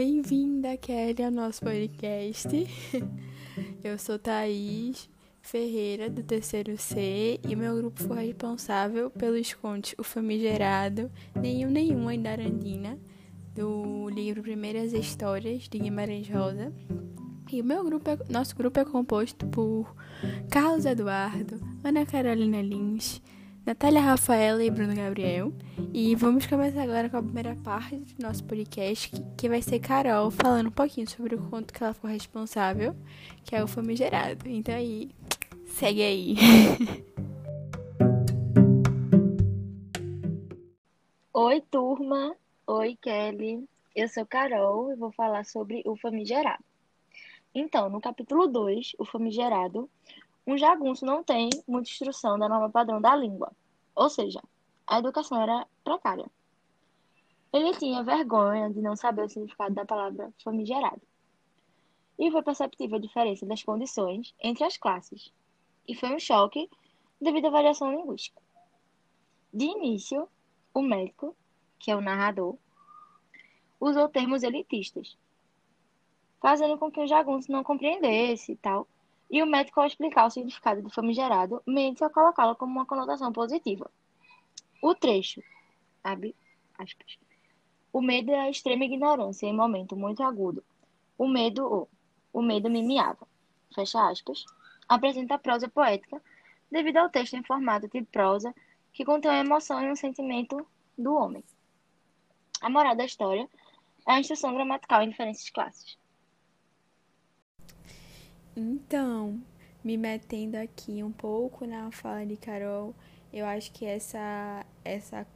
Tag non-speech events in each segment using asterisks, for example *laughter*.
bem-vinda, Kelly, ao nosso podcast. *laughs* Eu sou Thaís Ferreira, do terceiro C, e meu grupo foi responsável pelos contos O Famigerado, Nenhum Nenhuma em Darandina, do livro Primeiras Histórias, de Guimarães Rosa. E o meu grupo é, nosso grupo é composto por Carlos Eduardo, Ana Carolina Lins, Natália Rafaela e Bruno Gabriel. E vamos começar agora com a primeira parte do nosso podcast, que vai ser Carol falando um pouquinho sobre o conto que ela foi responsável, que é o Famigerado. Então aí, segue aí. *laughs* Oi, turma. Oi, Kelly. Eu sou Carol e vou falar sobre o Famigerado. Então, no capítulo 2, o Famigerado, um jagunço não tem muita instrução da norma padrão da língua, ou seja, a educação era precária. Ele tinha vergonha de não saber o significado da palavra famigerado. E foi perceptível a diferença das condições entre as classes, e foi um choque devido à variação linguística. De início, o médico, que é o narrador, usou termos elitistas, fazendo com que o jagunço não compreendesse e tal, e o médico, ao explicar o significado de famigerado, mente ao colocá-lo como uma conotação positiva. O trecho, abre aspas, o medo é a extrema ignorância em momento muito agudo. O medo, ou o medo me miava, fecha aspas, apresenta a prosa poética devido ao texto em formato de prosa que contém a emoção e um sentimento do homem. A moral da história é a instrução gramatical em diferentes classes. Então, me metendo aqui um pouco na fala de Carol, eu acho que essa, essa,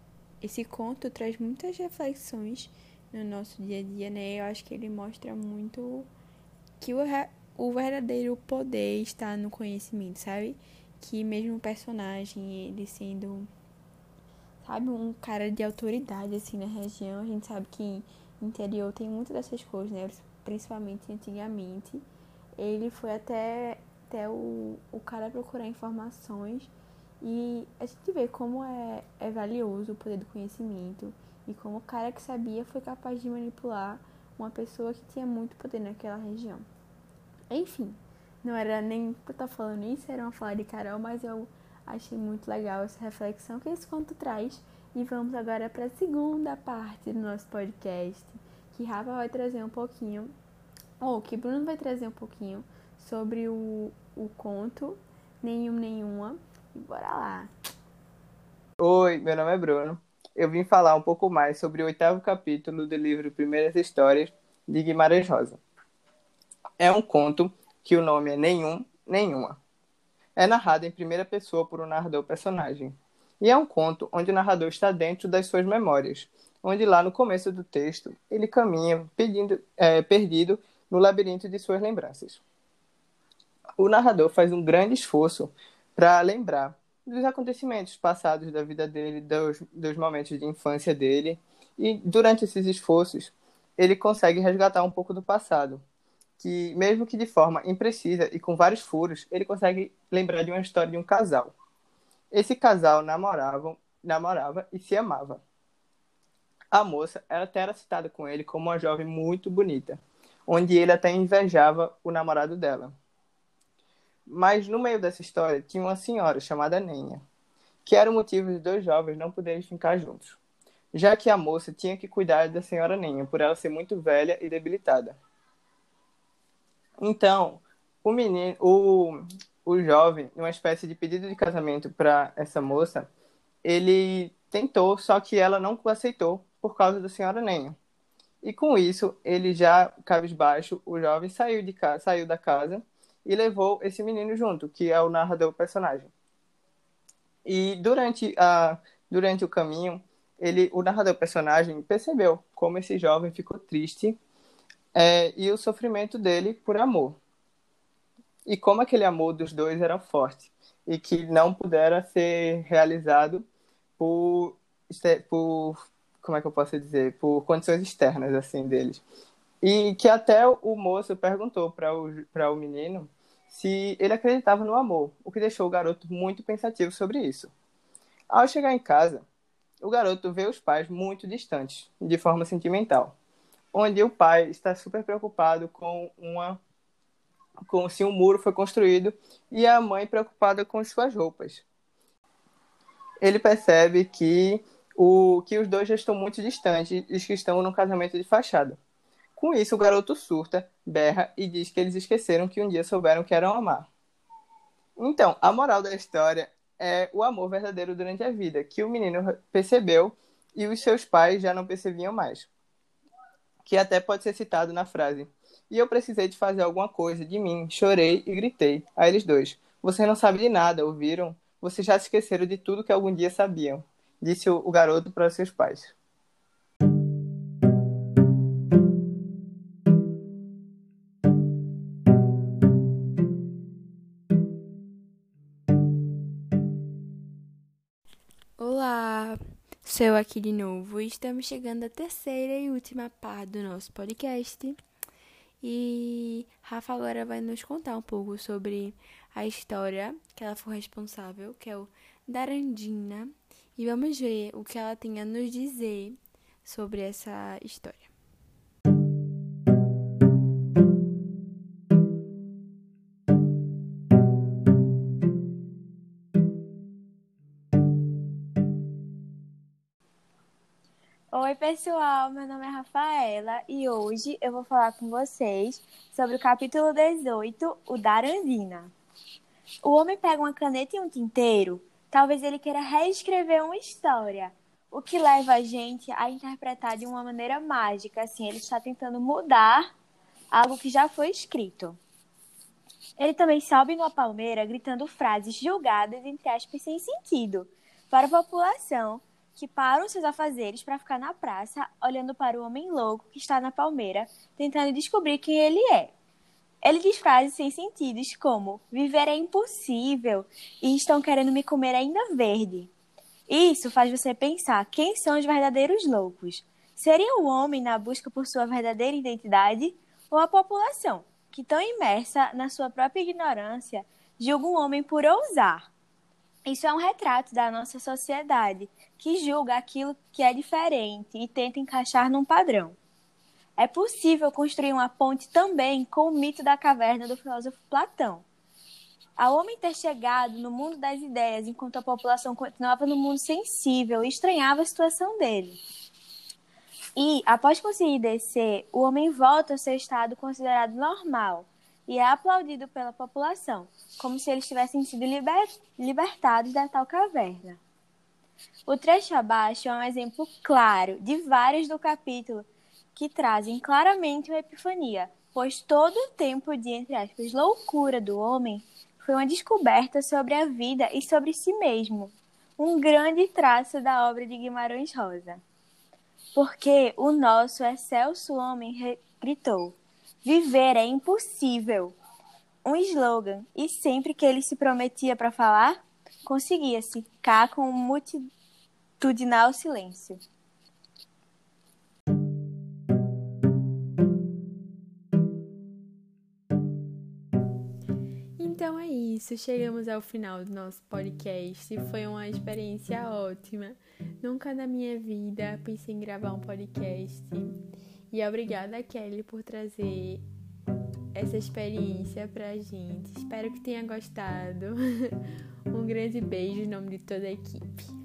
esse conto traz muitas reflexões no nosso dia a dia, né? Eu acho que ele mostra muito que o, o verdadeiro poder está no conhecimento, sabe? Que mesmo o personagem, ele sendo, sabe, um cara de autoridade, assim, na região, a gente sabe que interior tem muitas dessas coisas, né? Principalmente antigamente ele foi até, até o, o cara procurar informações e a gente vê como é, é valioso o poder do conhecimento e como o cara que sabia foi capaz de manipular uma pessoa que tinha muito poder naquela região. Enfim, não era nem pra estar falando isso, era uma fala de Carol, mas eu achei muito legal essa reflexão que esse conto traz. E vamos agora para a segunda parte do nosso podcast, que Rafa vai trazer um pouquinho ou que Bruno vai trazer um pouquinho sobre o, o conto Nenhum Nenhuma. E bora lá! Oi, meu nome é Bruno. Eu vim falar um pouco mais sobre o oitavo capítulo do livro Primeiras Histórias de Guimarães Rosa. É um conto que o nome é Nenhum, Nenhuma. É narrado em primeira pessoa por um narrador personagem. E é um conto onde o narrador está dentro das suas memórias, onde lá no começo do texto ele caminha pedindo, é, perdido no labirinto de suas lembranças. O narrador faz um grande esforço para lembrar dos acontecimentos passados da vida dele, dos, dos momentos de infância dele, e durante esses esforços ele consegue resgatar um pouco do passado, que mesmo que de forma imprecisa e com vários furos, ele consegue lembrar de uma história de um casal. Esse casal namorava, namorava e se amava. A moça ela até era citada com ele como uma jovem muito bonita, onde ele até invejava o namorado dela. Mas no meio dessa história tinha uma senhora chamada Nenha, que era o motivo de dois jovens não poderem ficar juntos, já que a moça tinha que cuidar da senhora Nenha, por ela ser muito velha e debilitada. Então, o menino, o, o jovem, numa espécie de pedido de casamento para essa moça, ele tentou, só que ela não aceitou por causa da senhora Nenha. E com isso, ele já cabisbaixo, o jovem saiu de saiu da casa e levou esse menino junto, que é o narrador personagem. E durante a durante o caminho, ele o narrador personagem percebeu como esse jovem ficou triste é, e o sofrimento dele por amor. E como aquele amor dos dois era forte e que não pudera ser realizado por, por como é que eu posso dizer, por condições externas, assim, deles. E que até o moço perguntou para o, o menino se ele acreditava no amor, o que deixou o garoto muito pensativo sobre isso. Ao chegar em casa, o garoto vê os pais muito distantes, de forma sentimental. onde o pai está super preocupado com uma com se um muro foi construído e a mãe preocupada com suas roupas. Ele percebe que o que os dois já estão muito distantes e que estão num casamento de fachada. Com isso, o garoto surta, berra e diz que eles esqueceram que um dia souberam que eram amar. Então, a moral da história é o amor verdadeiro durante a vida, que o menino percebeu e os seus pais já não percebiam mais. Que até pode ser citado na frase: E eu precisei de fazer alguma coisa de mim, chorei e gritei. A eles dois: Você não sabe de nada, ouviram? Vocês já se esqueceram de tudo que algum dia sabiam, disse o garoto para seus pais. Olá, sou eu aqui de novo. Estamos chegando à terceira e última parte do nosso podcast. E Rafa agora vai nos contar um pouco sobre a história que ela foi responsável, que é o Darandina. E vamos ver o que ela tem a nos dizer sobre essa história. Oi, pessoal, meu nome é Rafaela e hoje eu vou falar com vocês sobre o capítulo 18, o Darandina. O homem pega uma caneta e um tinteiro, talvez ele queira reescrever uma história, o que leva a gente a interpretar de uma maneira mágica, assim, ele está tentando mudar algo que já foi escrito. Ele também sobe numa palmeira gritando frases julgadas, entre aspas, sem sentido, para a população que param seus afazeres para ficar na praça, olhando para o homem louco que está na palmeira, tentando descobrir quem ele é. Ele diz frases sem sentidos como: viver é impossível e estão querendo me comer ainda verde. Isso faz você pensar quem são os verdadeiros loucos. Seria o homem na busca por sua verdadeira identidade ou a população, que tão imersa na sua própria ignorância, julga um homem por ousar? Isso é um retrato da nossa sociedade, que julga aquilo que é diferente e tenta encaixar num padrão. É possível construir uma ponte também com o mito da caverna do filósofo Platão. Ao homem ter chegado no mundo das ideias enquanto a população continuava no mundo sensível estranhava a situação dele. E, após conseguir descer, o homem volta ao seu estado considerado normal, e é aplaudido pela população, como se eles tivessem sido liber libertados da tal caverna. O trecho abaixo é um exemplo claro de vários do capítulo que trazem claramente uma epifania, pois todo o tempo de, entre aspas, loucura do homem foi uma descoberta sobre a vida e sobre si mesmo, um grande traço da obra de Guimarães Rosa. Porque o nosso excelso homem gritou: Viver é impossível. Um slogan, e sempre que ele se prometia para falar, conseguia-se ficar com um multitudinal silêncio. Isso, chegamos ao final do nosso podcast. Foi uma experiência ótima. Nunca na minha vida pensei em gravar um podcast. E obrigada, Kelly, por trazer essa experiência pra gente. Espero que tenha gostado. *laughs* um grande beijo em nome de toda a equipe.